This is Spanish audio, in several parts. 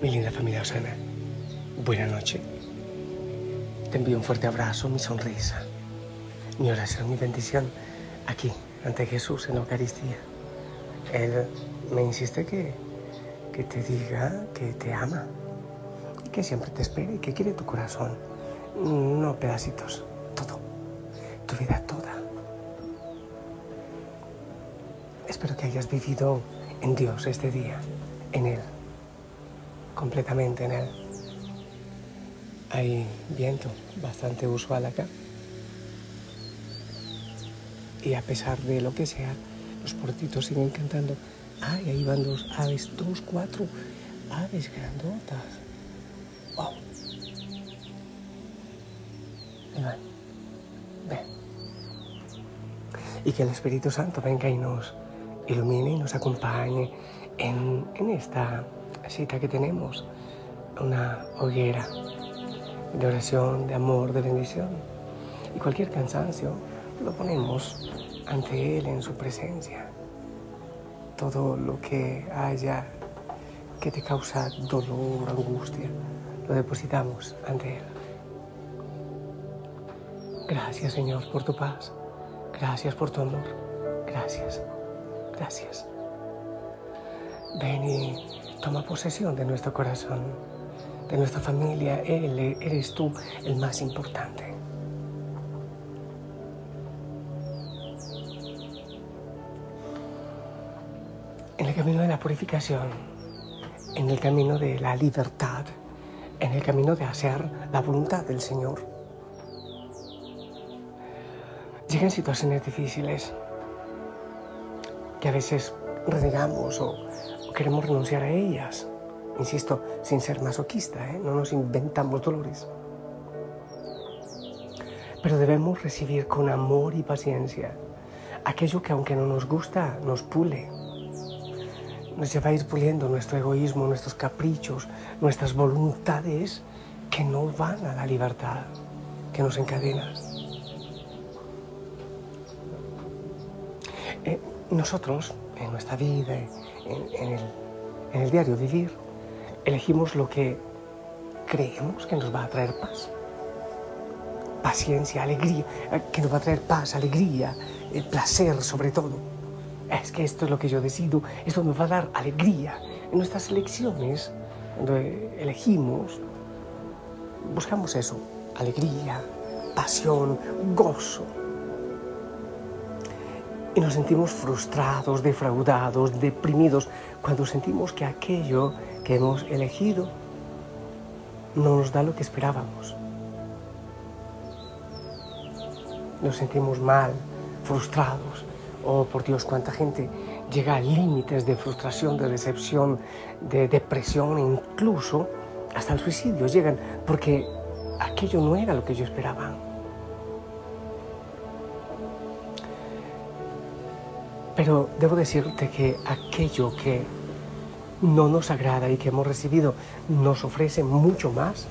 Mi linda familia Osana, buena noche. Te envío un fuerte abrazo, mi sonrisa, mi oración, mi bendición aquí, ante Jesús en la Eucaristía. Él me insiste que, que te diga que te ama, y que siempre te espera y que quiere tu corazón, no pedacitos, todo, tu vida toda. Espero que hayas vivido en Dios este día, en Él completamente en él. Hay viento bastante usual acá. Y a pesar de lo que sea, los portitos siguen cantando. Ay, ahí van dos aves, dos, cuatro aves grandotas. Wow. Ven. Y que el Espíritu Santo venga y nos ilumine y nos acompañe en, en esta cita que tenemos, una hoguera de oración, de amor, de bendición. Y cualquier cansancio lo ponemos ante Él en su presencia. Todo lo que haya que te causa dolor, angustia, lo depositamos ante Él. Gracias Señor por tu paz. Gracias por tu amor. Gracias. Gracias. Ven y toma posesión de nuestro corazón, de nuestra familia. Él, eres tú el más importante. En el camino de la purificación, en el camino de la libertad, en el camino de hacer la voluntad del Señor. Llegan situaciones difíciles que a veces renegamos o queremos renunciar a ellas. Insisto, sin ser masoquista, ¿eh? no nos inventamos dolores. Pero debemos recibir con amor y paciencia aquello que aunque no nos gusta, nos pule. Nos lleva a ir puliendo nuestro egoísmo, nuestros caprichos, nuestras voluntades que no van a la libertad, que nos encadenan. Eh, nosotros, en nuestra vida, en, el, diario vivir, elegimos lo que creemos que nos va a traer paz. Paciencia, alegría, eh, que nos va a traer paz, alegría, el placer sobre todo. Es que esto es lo que yo decido, esto nos va a dar alegría. En nuestras elecciones, cuando elegimos, buscamos eso, alegría, pasión, gozo y nos sentimos frustrados, defraudados, deprimidos, cuando sentimos que aquello que hemos elegido no nos da lo que esperábamos. Nos sentimos mal, frustrados. Oh, por Dios, cuánta gente llega a límites de frustración, de decepción, de depresión, incluso hasta el suicidio llegan porque aquello no era lo que yo esperaba. Pero debo decirte que aquello que no nos agrada y que hemos recibido nos ofrece mucho más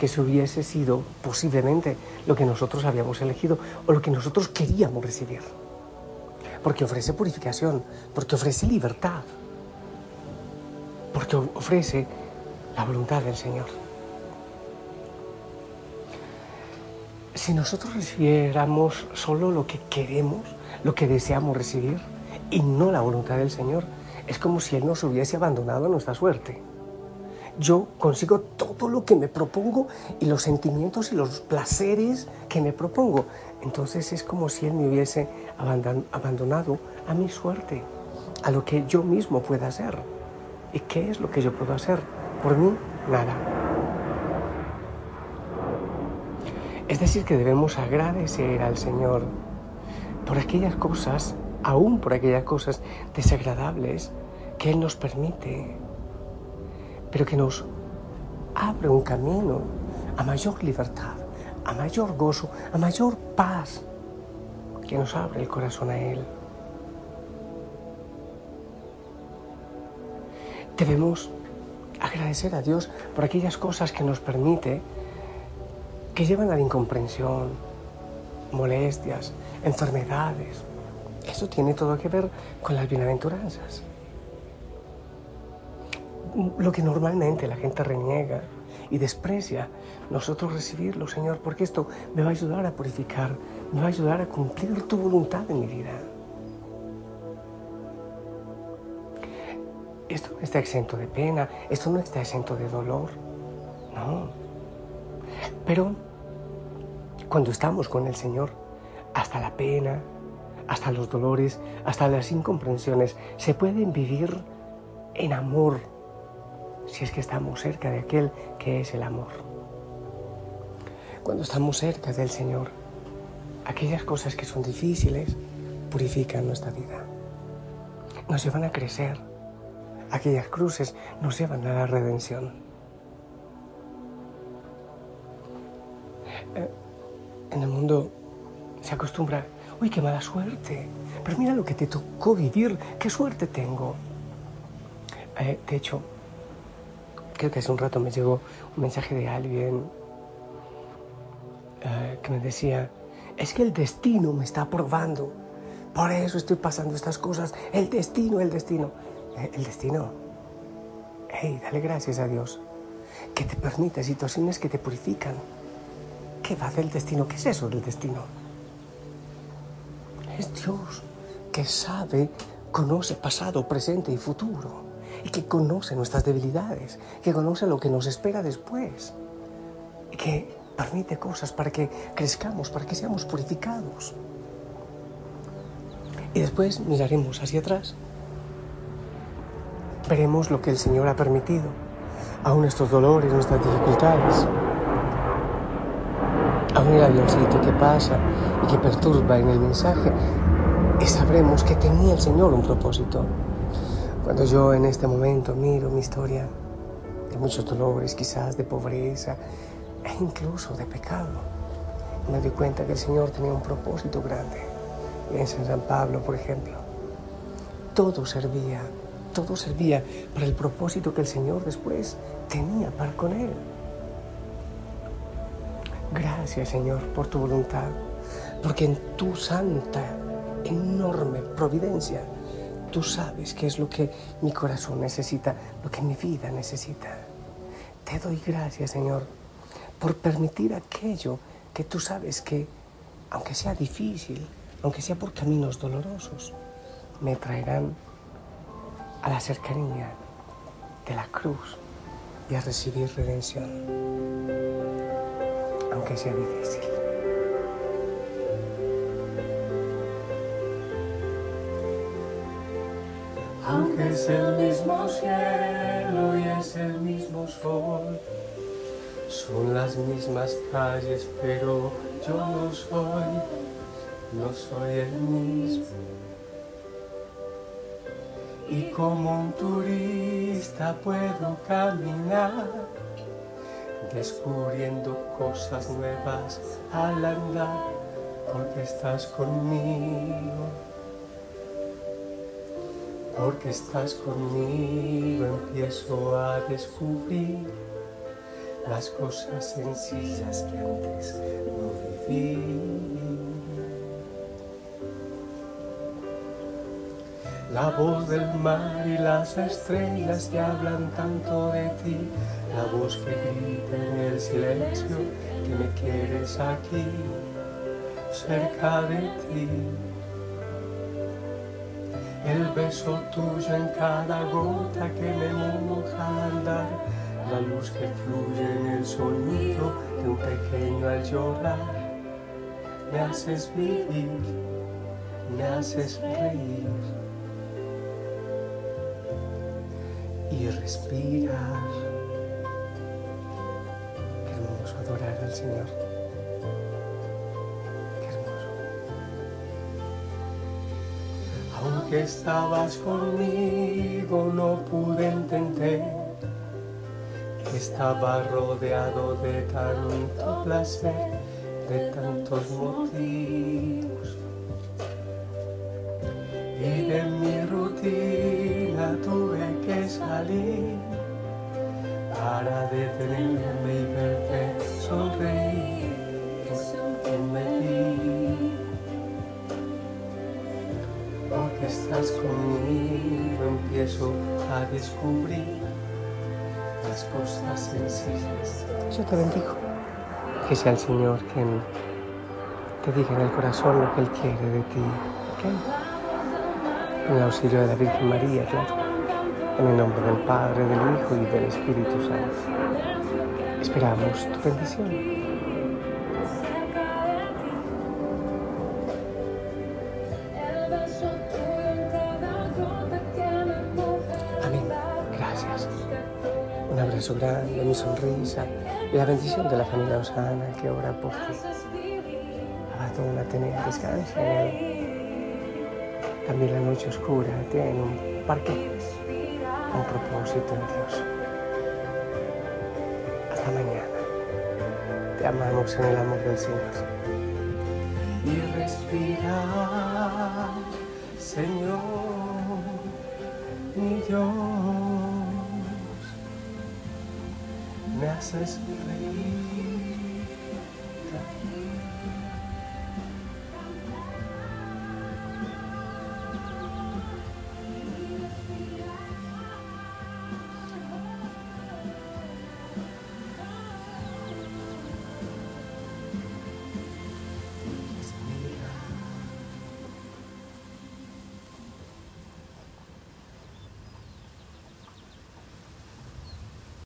que si hubiese sido posiblemente lo que nosotros habíamos elegido o lo que nosotros queríamos recibir. Porque ofrece purificación, porque ofrece libertad, porque ofrece la voluntad del Señor. Si nosotros recibiéramos solo lo que queremos, lo que deseamos recibir, y no la voluntad del Señor. Es como si Él nos hubiese abandonado a nuestra suerte. Yo consigo todo lo que me propongo y los sentimientos y los placeres que me propongo. Entonces es como si Él me hubiese abandonado a mi suerte, a lo que yo mismo pueda hacer. ¿Y qué es lo que yo puedo hacer? Por mí, nada. Es decir, que debemos agradecer al Señor por aquellas cosas, aún por aquellas cosas desagradables que Él nos permite, pero que nos abre un camino a mayor libertad, a mayor gozo, a mayor paz, que nos abre el corazón a Él. Debemos agradecer a Dios por aquellas cosas que nos permite, que llevan a la incomprensión, molestias, enfermedades. Eso tiene todo que ver con las bienaventuranzas. Lo que normalmente la gente reniega y desprecia, nosotros recibirlo, Señor, porque esto me va a ayudar a purificar, me va a ayudar a cumplir tu voluntad en mi vida. Esto no está exento de pena, esto no está exento de dolor, no. Pero cuando estamos con el Señor, hasta la pena, hasta los dolores, hasta las incomprensiones, se pueden vivir en amor, si es que estamos cerca de aquel que es el amor. Cuando estamos cerca del Señor, aquellas cosas que son difíciles purifican nuestra vida, nos llevan a crecer aquellas cruces nos llevan a la redención. Eh, en el mundo se acostumbra, uy, qué mala suerte, pero mira lo que te tocó vivir, qué suerte tengo. Eh, de hecho, creo que hace un rato me llegó un mensaje de alguien eh, que me decía, es que el destino me está probando, por eso estoy pasando estas cosas, el destino, el destino. Eh, el destino. Hey, dale gracias a Dios que te permite situaciones que te purifican. ¿Qué va a hacer el destino? ¿Qué es eso del destino? Es Dios que sabe, conoce pasado, presente y futuro. Y que conoce nuestras debilidades, que conoce lo que nos espera después. Y que permite cosas para que crezcamos, para que seamos purificados. Y después miraremos hacia atrás veremos lo que el Señor ha permitido, aún nuestros dolores, nuestras dificultades, el avioncito que pasa y que perturba en el mensaje, y sabremos que tenía el Señor un propósito. Cuando yo en este momento miro mi historia de muchos dolores, quizás de pobreza e incluso de pecado, me doy cuenta que el Señor tenía un propósito grande. en San Pablo, por ejemplo, todo servía todo servía para el propósito que el Señor después tenía para con él. Gracias Señor por tu voluntad, porque en tu santa, enorme providencia, tú sabes qué es lo que mi corazón necesita, lo que mi vida necesita. Te doy gracias Señor por permitir aquello que tú sabes que, aunque sea difícil, aunque sea por caminos dolorosos, me traerán a la cercanía de la cruz y a recibir redención, aunque sea difícil. Aunque es el mismo cielo y es el mismo sol, son las mismas calles, pero yo no soy, no soy el mismo y como un turista puedo caminar descubriendo cosas nuevas al andar porque estás conmigo. Porque estás conmigo empiezo a descubrir las cosas sencillas que antes no viví La voz del mar y las estrellas que hablan tanto de ti, la voz que grita en el silencio que me quieres aquí, cerca de ti. El beso tuyo en cada gota que me moja andar, la luz que fluye en el sonido de un pequeño al llorar. Me haces vivir, me haces reír y respirar. Qué hermoso adorar al Señor. Qué hermoso. Aunque estabas conmigo, no pude entender que estaba rodeado de tanto placer, de tantos motivos. Y de mi rutina para detenerme y verte sonreír porque me di. Porque estás conmigo empiezo a descubrir las cosas sencillas. Yo te bendigo. Que sea el Señor quien te diga en el corazón lo que Él quiere de ti. ¿ok? con el auxilio de la Virgen María, claro, en el nombre del Padre, del Hijo y del Espíritu Santo. Esperamos tu bendición. Amén. Gracias. Un abrazo grande, mi sonrisa y la bendición de la familia Osana que ora por ti. Abandona, tener descanso en él. También la noche oscura tiene un parque, propósito en Dios. Hasta mañana. Te amamos en el amor del Señor. Y respirar, Señor, mi Dios, me haces reír.